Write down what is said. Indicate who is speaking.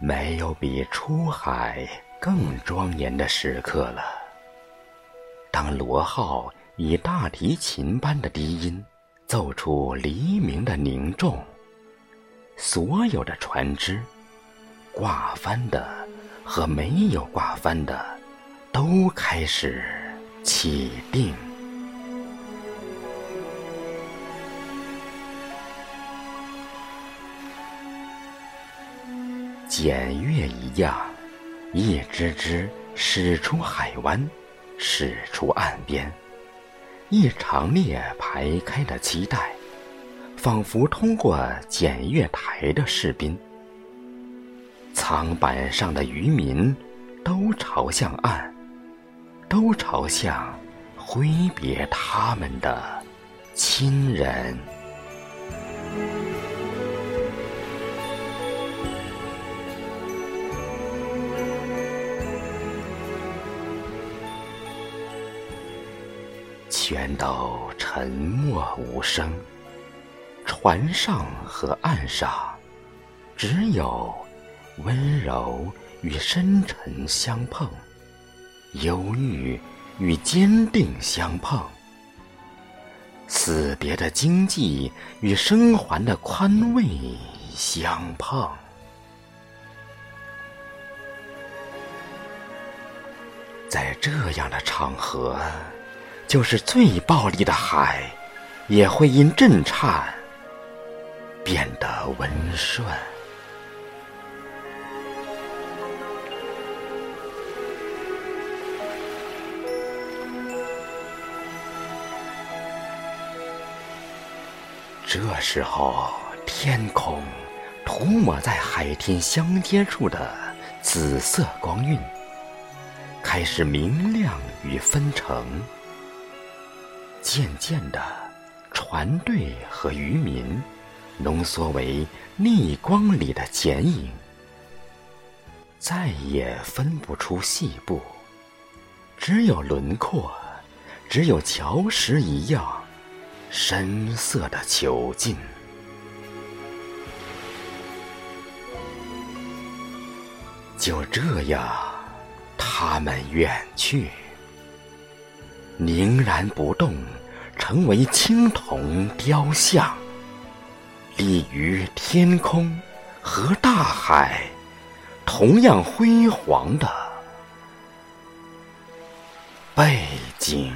Speaker 1: 没有比出海更庄严的时刻了。当螺号以大提琴般的低音奏出黎明的凝重，所有的船只，挂帆的和没有挂帆的，都开始起定。检阅一样，一只只驶出海湾，驶出岸边，一长列排开的期待，仿佛通过检阅台的士兵。舱板上的渔民都朝向岸，都朝向挥别他们的亲人。全都沉默无声，船上和岸上，只有温柔与深沉相碰，忧郁与坚定相碰，死别的经济与生还的宽慰相碰，在这样的场合。就是最暴力的海，也会因震颤变得温顺。这时候，天空涂抹在海天相接处的紫色光晕，开始明亮与分成。渐渐的，船队和渔民浓缩为逆光里的剪影，再也分不出细部，只有轮廓，只有礁石一样深色的囚禁。就这样，他们远去，凝然不动。成为青铜雕像，立于天空和大海同样辉煌的背景。